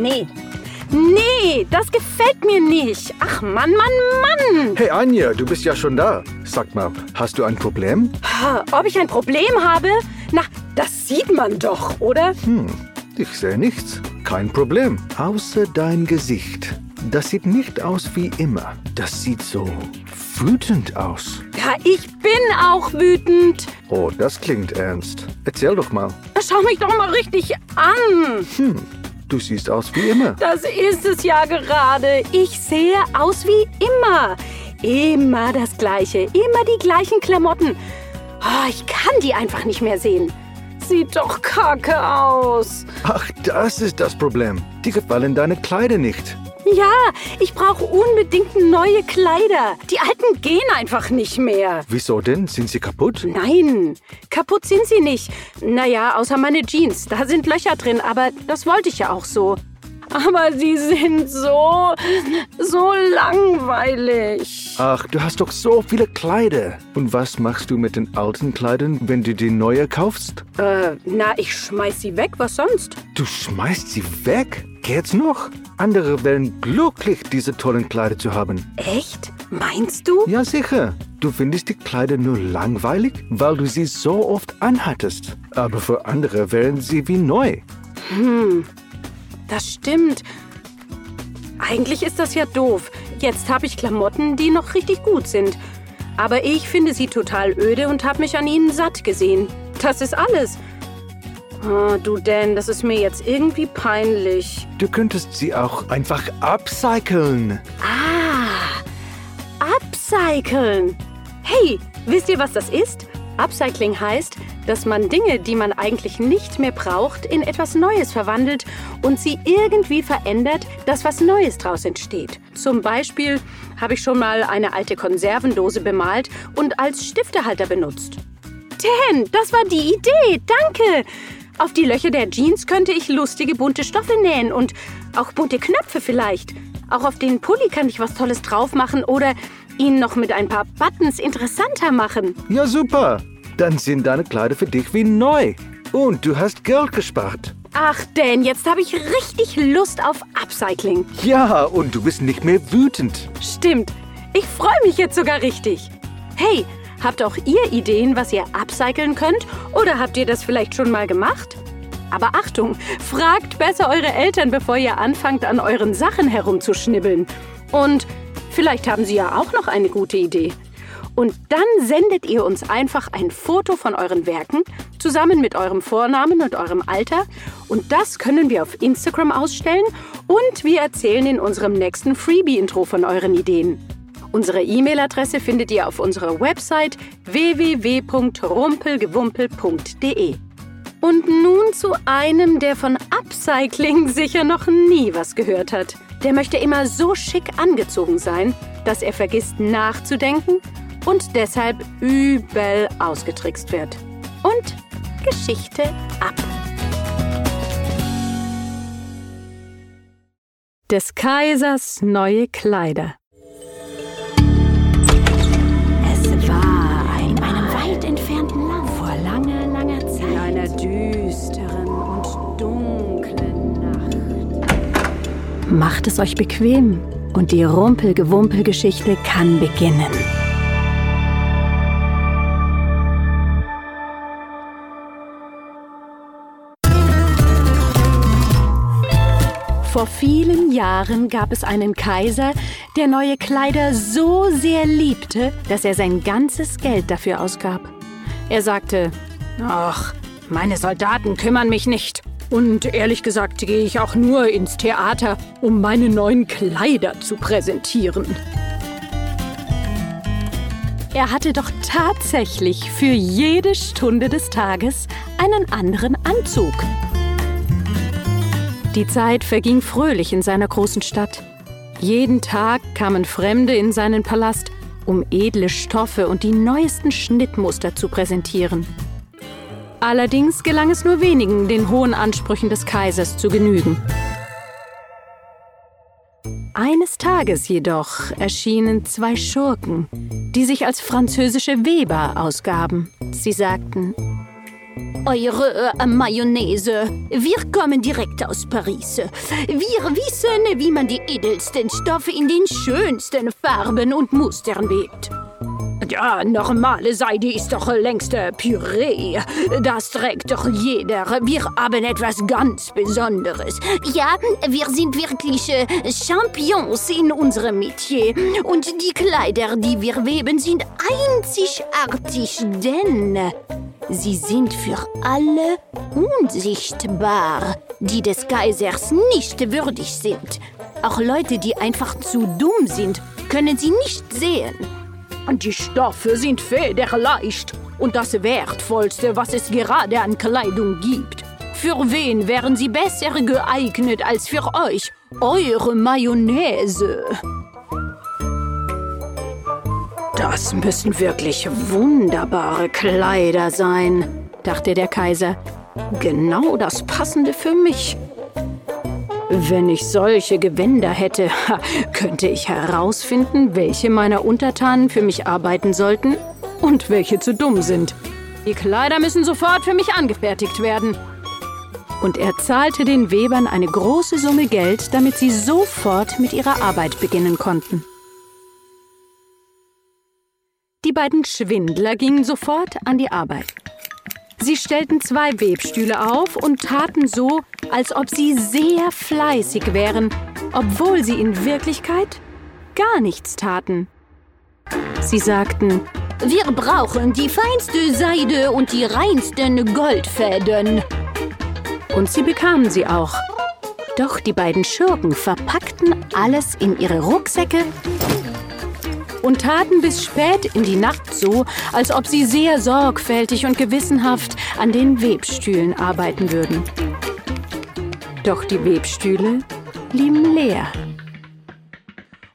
Nee. Nee, das gefällt mir nicht. Ach Mann, Mann, Mann. Hey Anja, du bist ja schon da. Sag mal, hast du ein Problem? Ob ich ein Problem habe? Na, das sieht man doch, oder? Ich sehe nichts. Kein Problem. Außer dein Gesicht. Das sieht nicht aus wie immer. Das sieht so wütend aus. Ja, ich bin auch wütend. Oh, das klingt ernst. Erzähl doch mal. Schau mich doch mal richtig an. Du siehst aus wie immer. Das ist es ja gerade. Ich sehe aus wie immer. Immer das Gleiche. Immer die gleichen Klamotten. Oh, ich kann die einfach nicht mehr sehen. Sieht doch kacke aus. Ach, das ist das Problem. Dir gefallen deine Kleider nicht. Ja, ich brauche unbedingt neue Kleider. Die alten gehen einfach nicht mehr. Wieso denn? Sind sie kaputt? Nein, kaputt sind sie nicht. Naja, außer meine Jeans. Da sind Löcher drin, aber das wollte ich ja auch so. Aber sie sind so, so langweilig. Ach, du hast doch so viele Kleider. Und was machst du mit den alten Kleidern, wenn du die neue kaufst? Äh, na, ich schmeiß sie weg, was sonst? Du schmeißt sie weg? Geht's noch? Andere wären glücklich, diese tollen Kleider zu haben. Echt? Meinst du? Ja, sicher. Du findest die Kleider nur langweilig, weil du sie so oft anhattest. Aber für andere wären sie wie neu. Das stimmt. Eigentlich ist das ja doof. Jetzt habe ich Klamotten, die noch richtig gut sind. Aber ich finde sie total öde und habe mich an ihnen satt gesehen. Das ist alles. Oh, du Dan, das ist mir jetzt irgendwie peinlich. Du könntest sie auch einfach upcyclen. Ah, upcyclen. Hey, wisst ihr, was das ist? Upcycling heißt, dass man Dinge, die man eigentlich nicht mehr braucht, in etwas Neues verwandelt und sie irgendwie verändert, dass was Neues draus entsteht. Zum Beispiel habe ich schon mal eine alte Konservendose bemalt und als Stiftehalter benutzt. Dan, das war die Idee. Danke. Auf die Löcher der Jeans könnte ich lustige bunte Stoffe nähen und auch bunte Knöpfe vielleicht. Auch auf den Pulli kann ich was Tolles drauf machen oder ihn noch mit ein paar Buttons interessanter machen. Ja, super. Dann sind deine Kleider für dich wie neu. Und du hast Geld gespart. Ach, Dan, jetzt habe ich richtig Lust auf Upcycling. Ja, und du bist nicht mehr wütend. Stimmt. Ich freue mich jetzt sogar richtig. Hey, habt auch ihr Ideen, was ihr upcyclen könnt? Oder habt ihr das vielleicht schon mal gemacht? Aber Achtung, fragt besser eure Eltern, bevor ihr anfangt, an euren Sachen herumzuschnibbeln. Und vielleicht haben sie ja auch noch eine gute Idee. Und dann sendet ihr uns einfach ein Foto von euren Werken zusammen mit eurem Vornamen und eurem Alter. Und das können wir auf Instagram ausstellen und wir erzählen in unserem nächsten Freebie-Intro von euren Ideen. Unsere E-Mail-Adresse findet ihr auf unserer Website www.rumpelgewumpel.de. Und nun zu einem, der von Upcycling sicher noch nie was gehört hat. Der möchte immer so schick angezogen sein, dass er vergisst nachzudenken und deshalb übel ausgetrickst wird. Und Geschichte ab. Des Kaisers neue Kleider. Macht es euch bequem und die Rumpelgewumpel-Geschichte kann beginnen. Vor vielen Jahren gab es einen Kaiser, der neue Kleider so sehr liebte, dass er sein ganzes Geld dafür ausgab. Er sagte, ach, meine Soldaten kümmern mich nicht. Und ehrlich gesagt gehe ich auch nur ins Theater, um meine neuen Kleider zu präsentieren. Er hatte doch tatsächlich für jede Stunde des Tages einen anderen Anzug. Die Zeit verging fröhlich in seiner großen Stadt. Jeden Tag kamen Fremde in seinen Palast, um edle Stoffe und die neuesten Schnittmuster zu präsentieren. Allerdings gelang es nur wenigen, den hohen Ansprüchen des Kaisers zu genügen. Eines Tages jedoch erschienen zwei Schurken, die sich als französische Weber ausgaben. Sie sagten, eure äh, Mayonnaise. Wir kommen direkt aus Paris. Wir wissen, wie man die edelsten Stoffe in den schönsten Farben und Mustern webt. Ja, normale Seide ist doch längst Püree. Das trägt doch jeder. Wir haben etwas ganz Besonderes. Ja, wir sind wirklich äh, Champions in unserem Metier. Und die Kleider, die wir weben, sind einzigartig, denn sie sind für alle unsichtbar, die des Kaisers nicht würdig sind. Auch Leute, die einfach zu dumm sind, können sie nicht sehen. Die Stoffe sind federleicht und das Wertvollste, was es gerade an Kleidung gibt. Für wen wären sie besser geeignet als für euch? Eure Mayonnaise. Das müssen wirklich wunderbare Kleider sein, dachte der Kaiser. Genau das Passende für mich. Wenn ich solche Gewänder hätte, könnte ich herausfinden, welche meiner Untertanen für mich arbeiten sollten und welche zu dumm sind. Die Kleider müssen sofort für mich angefertigt werden. Und er zahlte den Webern eine große Summe Geld, damit sie sofort mit ihrer Arbeit beginnen konnten. Die beiden Schwindler gingen sofort an die Arbeit. Sie stellten zwei Webstühle auf und taten so, als ob sie sehr fleißig wären, obwohl sie in Wirklichkeit gar nichts taten. Sie sagten, wir brauchen die feinste Seide und die reinsten Goldfäden. Und sie bekamen sie auch. Doch die beiden Schurken verpackten alles in ihre Rucksäcke und taten bis spät in die Nacht so, als ob sie sehr sorgfältig und gewissenhaft an den Webstühlen arbeiten würden. Doch die Webstühle blieben leer.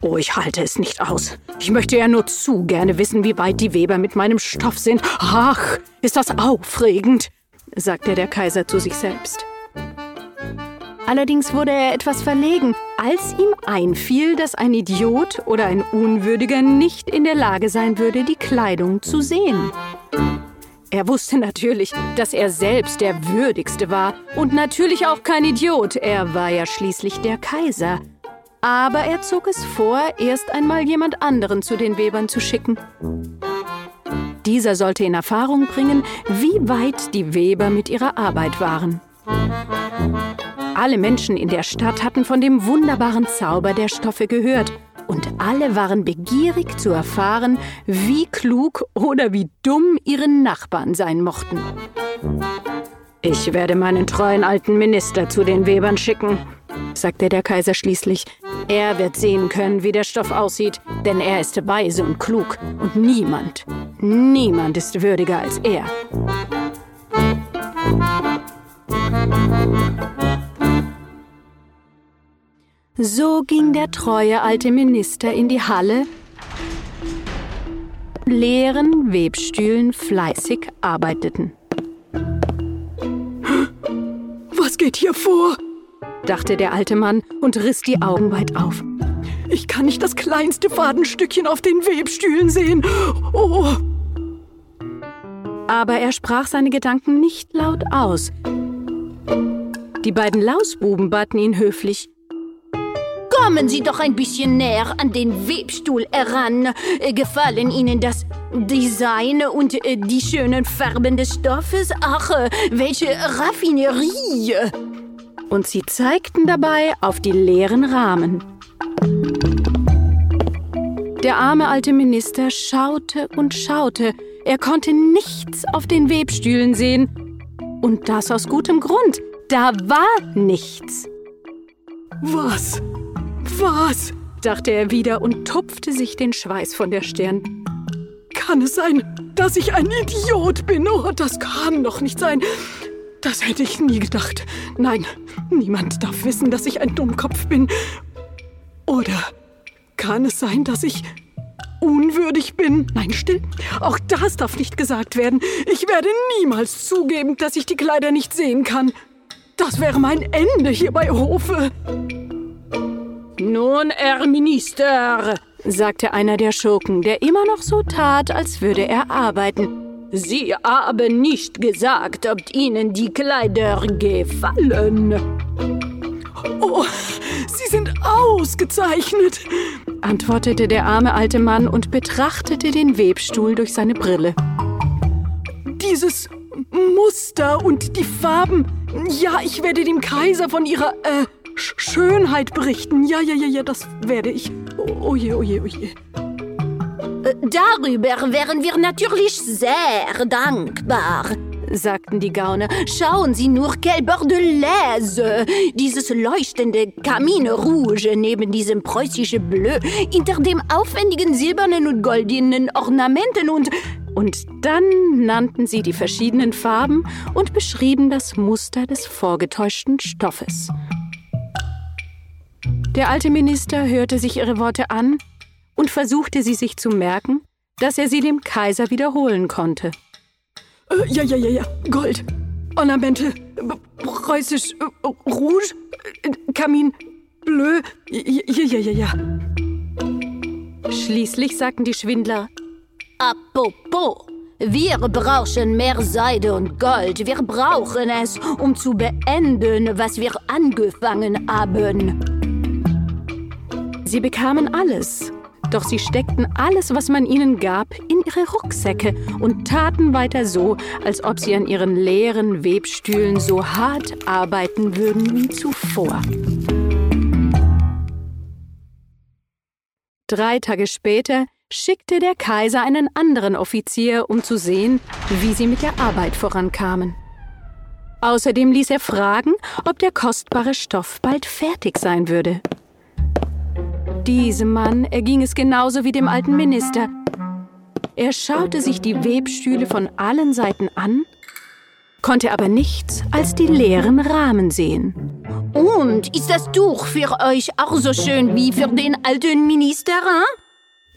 Oh, ich halte es nicht aus. Ich möchte ja nur zu gerne wissen, wie weit die Weber mit meinem Stoff sind. Ach, ist das aufregend, sagte der Kaiser zu sich selbst. Allerdings wurde er etwas verlegen, als ihm einfiel, dass ein Idiot oder ein Unwürdiger nicht in der Lage sein würde, die Kleidung zu sehen. Er wusste natürlich, dass er selbst der Würdigste war und natürlich auch kein Idiot, er war ja schließlich der Kaiser. Aber er zog es vor, erst einmal jemand anderen zu den Webern zu schicken. Dieser sollte in Erfahrung bringen, wie weit die Weber mit ihrer Arbeit waren. Alle Menschen in der Stadt hatten von dem wunderbaren Zauber der Stoffe gehört und alle waren begierig zu erfahren, wie klug oder wie dumm ihre Nachbarn sein mochten. Ich werde meinen treuen alten Minister zu den Webern schicken, sagte der Kaiser schließlich. Er wird sehen können, wie der Stoff aussieht, denn er ist weise und klug und niemand, niemand ist würdiger als er. So ging der treue alte Minister in die Halle, leeren Webstühlen fleißig arbeiteten. Was geht hier vor? dachte der alte Mann und riss die Augen weit auf. Ich kann nicht das kleinste Fadenstückchen auf den Webstühlen sehen. Oh! Aber er sprach seine Gedanken nicht laut aus. Die beiden Lausbuben baten ihn höflich, Kommen Sie doch ein bisschen näher an den Webstuhl heran. Äh, gefallen Ihnen das Design und äh, die schönen Farben des Stoffes? Ach, äh, welche Raffinerie! Und sie zeigten dabei auf die leeren Rahmen. Der arme alte Minister schaute und schaute. Er konnte nichts auf den Webstühlen sehen. Und das aus gutem Grund. Da war nichts. Was? Was? dachte er wieder und tupfte sich den Schweiß von der Stirn. Kann es sein, dass ich ein Idiot bin? Oh, das kann doch nicht sein. Das hätte ich nie gedacht. Nein, niemand darf wissen, dass ich ein Dummkopf bin. Oder kann es sein, dass ich unwürdig bin? Nein, still. Auch das darf nicht gesagt werden. Ich werde niemals zugeben, dass ich die Kleider nicht sehen kann. Das wäre mein Ende hier bei Hofe. Nun, Herr Minister, sagte einer der Schurken, der immer noch so tat, als würde er arbeiten. Sie haben nicht gesagt, ob Ihnen die Kleider gefallen. Oh, sie sind ausgezeichnet, antwortete der arme alte Mann und betrachtete den Webstuhl durch seine Brille. Dieses Muster und die Farben. Ja, ich werde dem Kaiser von ihrer äh, Sch Schönheit berichten. Ja, ja, ja, ja, das werde ich. Oh, oh je, oh je, oh je. Darüber wären wir natürlich sehr dankbar, sagten die Gauner. Schauen Sie nur, quel bordelaise! Dieses leuchtende Camine Rouge neben diesem preußischen Bleu, hinter dem aufwendigen silbernen und goldenen Ornamenten und... Und dann nannten sie die verschiedenen Farben und beschrieben das Muster des vorgetäuschten Stoffes. Der alte Minister hörte sich ihre Worte an und versuchte sie sich zu merken, dass er sie dem Kaiser wiederholen konnte. Äh, ja, ja, ja, ja. Gold. Ornamente. Preußisch. Äh, Rouge. Äh, Kamin. Bleu. Ja, ja, ja, ja. Schließlich sagten die Schwindler. Apropos. Wir brauchen mehr Seide und Gold. Wir brauchen es, um zu beenden, was wir angefangen haben. Sie bekamen alles, doch sie steckten alles, was man ihnen gab, in ihre Rucksäcke und taten weiter so, als ob sie an ihren leeren Webstühlen so hart arbeiten würden wie zuvor. Drei Tage später schickte der Kaiser einen anderen Offizier, um zu sehen, wie sie mit der Arbeit vorankamen. Außerdem ließ er fragen, ob der kostbare Stoff bald fertig sein würde. Diesem Mann erging es genauso wie dem alten Minister. Er schaute sich die Webstühle von allen Seiten an, konnte aber nichts als die leeren Rahmen sehen. Und ist das Tuch für euch auch so schön wie für den alten Minister? Hein?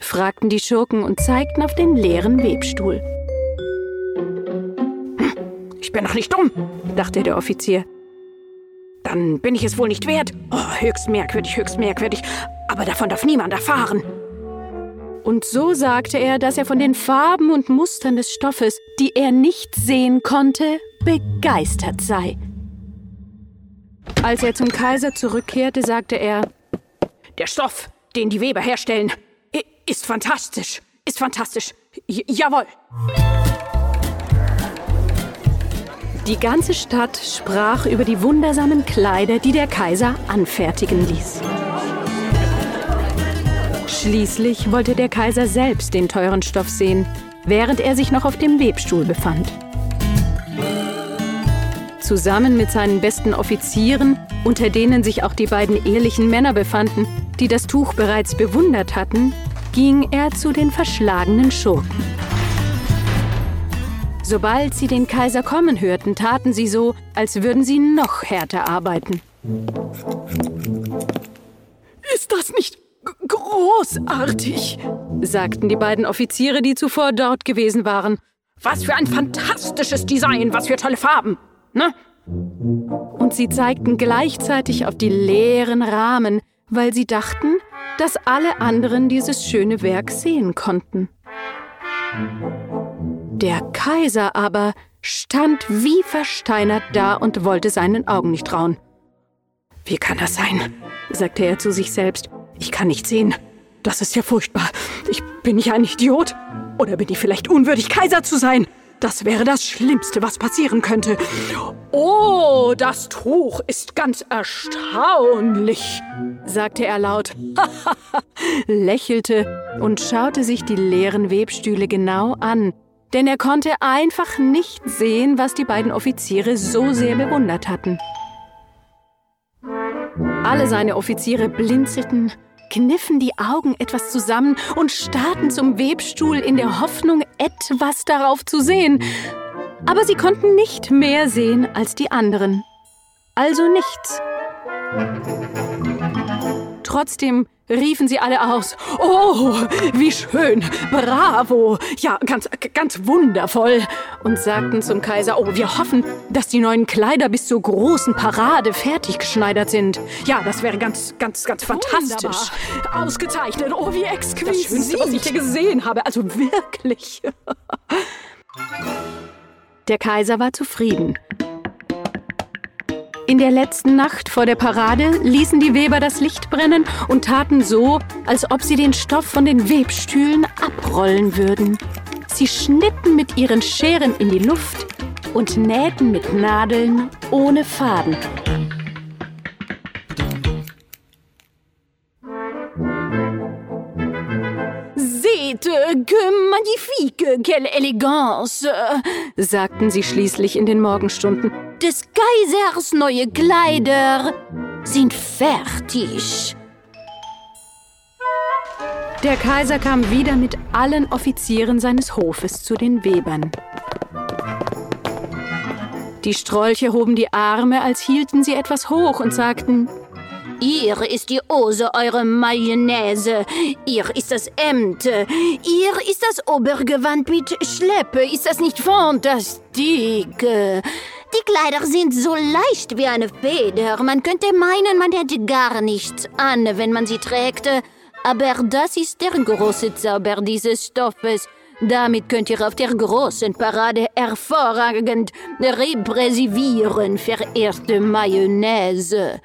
fragten die Schurken und zeigten auf den leeren Webstuhl. Hm, ich bin noch nicht dumm, dachte der Offizier. Dann bin ich es wohl nicht wert. Oh, höchst merkwürdig, höchst merkwürdig aber davon darf niemand erfahren. Und so sagte er, dass er von den Farben und Mustern des Stoffes, die er nicht sehen konnte, begeistert sei. Als er zum Kaiser zurückkehrte, sagte er, Der Stoff, den die Weber herstellen, ist fantastisch, ist fantastisch. J jawohl. Die ganze Stadt sprach über die wundersamen Kleider, die der Kaiser anfertigen ließ. Schließlich wollte der Kaiser selbst den teuren Stoff sehen, während er sich noch auf dem Webstuhl befand. Zusammen mit seinen besten Offizieren, unter denen sich auch die beiden ehrlichen Männer befanden, die das Tuch bereits bewundert hatten, ging er zu den verschlagenen Schurken. Sobald sie den Kaiser kommen hörten, taten sie so, als würden sie noch härter arbeiten. Ist das nicht Großartig, sagten die beiden Offiziere, die zuvor dort gewesen waren. Was für ein fantastisches Design, was für tolle Farben, ne? Und sie zeigten gleichzeitig auf die leeren Rahmen, weil sie dachten, dass alle anderen dieses schöne Werk sehen konnten. Der Kaiser aber stand wie versteinert da und wollte seinen Augen nicht trauen. Wie kann das sein? sagte er zu sich selbst. Ich kann nicht sehen. Das ist ja furchtbar. Ich bin nicht ein Idiot. Oder bin ich vielleicht unwürdig, Kaiser zu sein? Das wäre das Schlimmste, was passieren könnte. Oh, das Tuch ist ganz erstaunlich, sagte er laut, lächelte und schaute sich die leeren Webstühle genau an, denn er konnte einfach nicht sehen, was die beiden Offiziere so sehr bewundert hatten. Alle seine Offiziere blinzelten kniffen die Augen etwas zusammen und starrten zum Webstuhl in der Hoffnung, etwas darauf zu sehen. Aber sie konnten nicht mehr sehen als die anderen. Also nichts. Trotzdem riefen sie alle aus. Oh, wie schön, bravo, ja, ganz, ganz wundervoll. Und sagten zum Kaiser, oh, wir hoffen, dass die neuen Kleider bis zur großen Parade fertig geschneidert sind. Ja, das wäre ganz, ganz, ganz fantastisch. Wunderbar. Ausgezeichnet, oh, wie exquisit. Das Schönste, was ich hier gesehen habe, also wirklich. Der Kaiser war zufrieden. In der letzten Nacht vor der Parade ließen die Weber das Licht brennen und taten so, als ob sie den Stoff von den Webstühlen abrollen würden. Sie schnitten mit ihren Scheren in die Luft und nähten mit Nadeln ohne Faden. Seht, que magnifique, quelle élégance, sagten sie schließlich in den Morgenstunden. Des Kaisers neue Kleider sind fertig. Der Kaiser kam wieder mit allen Offizieren seines Hofes zu den Webern. Die Strolche hoben die Arme, als hielten sie etwas hoch und sagten, Ihr ist die Hose, eure Mayonnaise. Ihr ist das Hemd. Ihr ist das Obergewand mit Schleppe. Ist das nicht fantastik? Kleider sind so leicht wie eine Feder. Man könnte meinen, man hätte gar nichts an, wenn man sie trägt. Aber das ist der große Zauber dieses Stoffes. Damit könnt ihr auf der großen Parade hervorragend repräsivieren, verehrte Mayonnaise.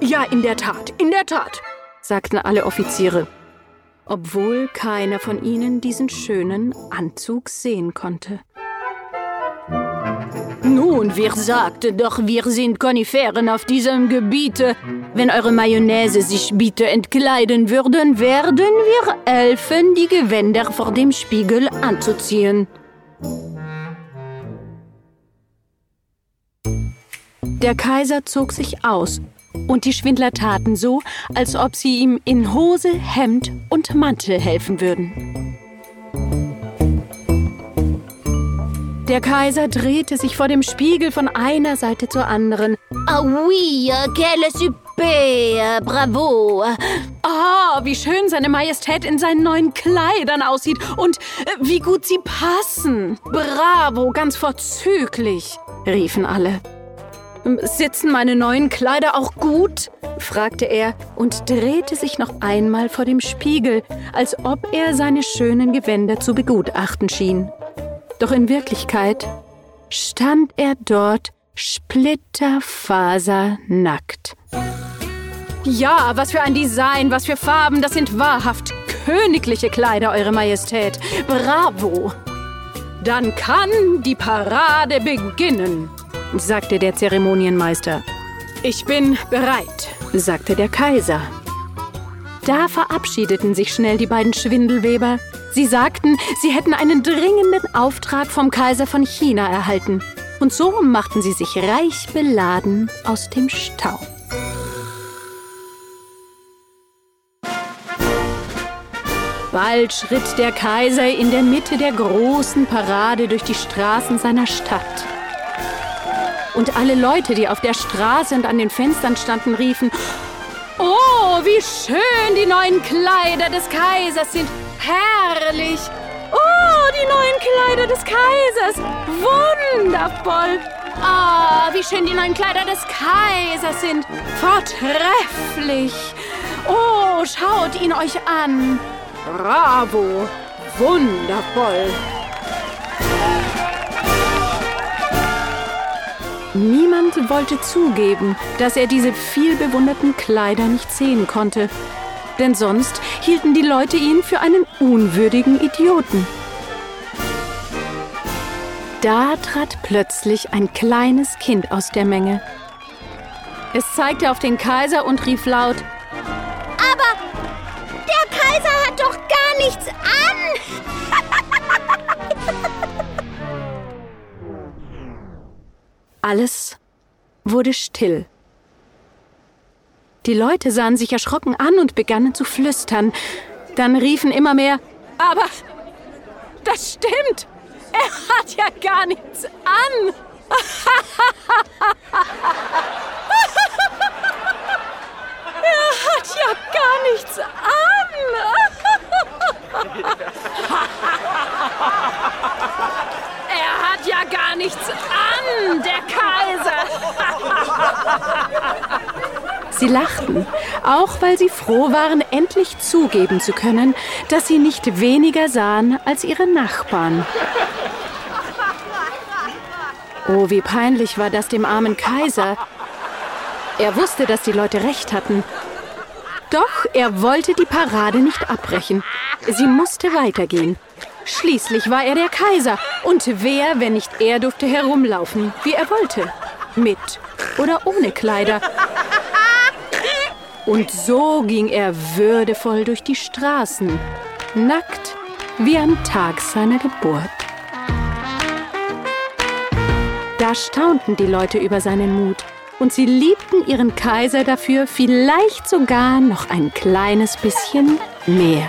Ja, in der Tat, in der Tat, sagten alle Offiziere, obwohl keiner von ihnen diesen schönen Anzug sehen konnte. Nun, wer sagte doch, wir sind Koniferen auf diesem Gebiet. Wenn eure Mayonnaise sich bitte entkleiden würden, werden wir helfen, die Gewänder vor dem Spiegel anzuziehen. Der Kaiser zog sich aus und die Schwindler taten so, als ob sie ihm in Hose, Hemd und Mantel helfen würden. Der Kaiser drehte sich vor dem Spiegel von einer Seite zur anderen. Ah oui, quelle super, bravo. Ah, wie schön seine Majestät in seinen neuen Kleidern aussieht und äh, wie gut sie passen. Bravo, ganz vorzüglich, riefen alle. Sitzen meine neuen Kleider auch gut? fragte er und drehte sich noch einmal vor dem Spiegel, als ob er seine schönen Gewänder zu begutachten schien. Doch in Wirklichkeit stand er dort splitterfasernackt. Ja, was für ein Design, was für Farben, das sind wahrhaft königliche Kleider, Eure Majestät. Bravo! Dann kann die Parade beginnen sagte der Zeremonienmeister. Ich bin bereit, sagte der Kaiser. Da verabschiedeten sich schnell die beiden Schwindelweber. Sie sagten, sie hätten einen dringenden Auftrag vom Kaiser von China erhalten. Und so machten sie sich reich beladen aus dem Stau. Bald schritt der Kaiser in der Mitte der großen Parade durch die Straßen seiner Stadt. Und alle Leute, die auf der Straße und an den Fenstern standen, riefen, Oh, wie schön die neuen Kleider des Kaisers sind. Herrlich. Oh, die neuen Kleider des Kaisers. Wundervoll. Ah, oh, wie schön die neuen Kleider des Kaisers sind. Vortrefflich. Oh, schaut ihn euch an. Bravo. Wundervoll. Niemand wollte zugeben, dass er diese vielbewunderten Kleider nicht sehen konnte, denn sonst hielten die Leute ihn für einen unwürdigen Idioten. Da trat plötzlich ein kleines Kind aus der Menge. Es zeigte auf den Kaiser und rief laut, Aber der Kaiser hat doch gar nichts an! Alles wurde still. Die Leute sahen sich erschrocken an und begannen zu flüstern. Dann riefen immer mehr, aber das stimmt. Er hat ja gar nichts an. er hat ja gar nichts an. er hat ja gar nichts an, der Kaiser. Sie lachten, auch weil sie froh waren, endlich zugeben zu können, dass sie nicht weniger sahen als ihre Nachbarn. Oh, wie peinlich war das dem armen Kaiser. Er wusste, dass die Leute recht hatten. Doch er wollte die Parade nicht abbrechen. Sie musste weitergehen. Schließlich war er der Kaiser. Und wer, wenn nicht er, durfte herumlaufen, wie er wollte. Mit oder ohne Kleider. Und so ging er würdevoll durch die Straßen, nackt wie am Tag seiner Geburt. Da staunten die Leute über seinen Mut und sie liebten ihren Kaiser dafür vielleicht sogar noch ein kleines bisschen mehr.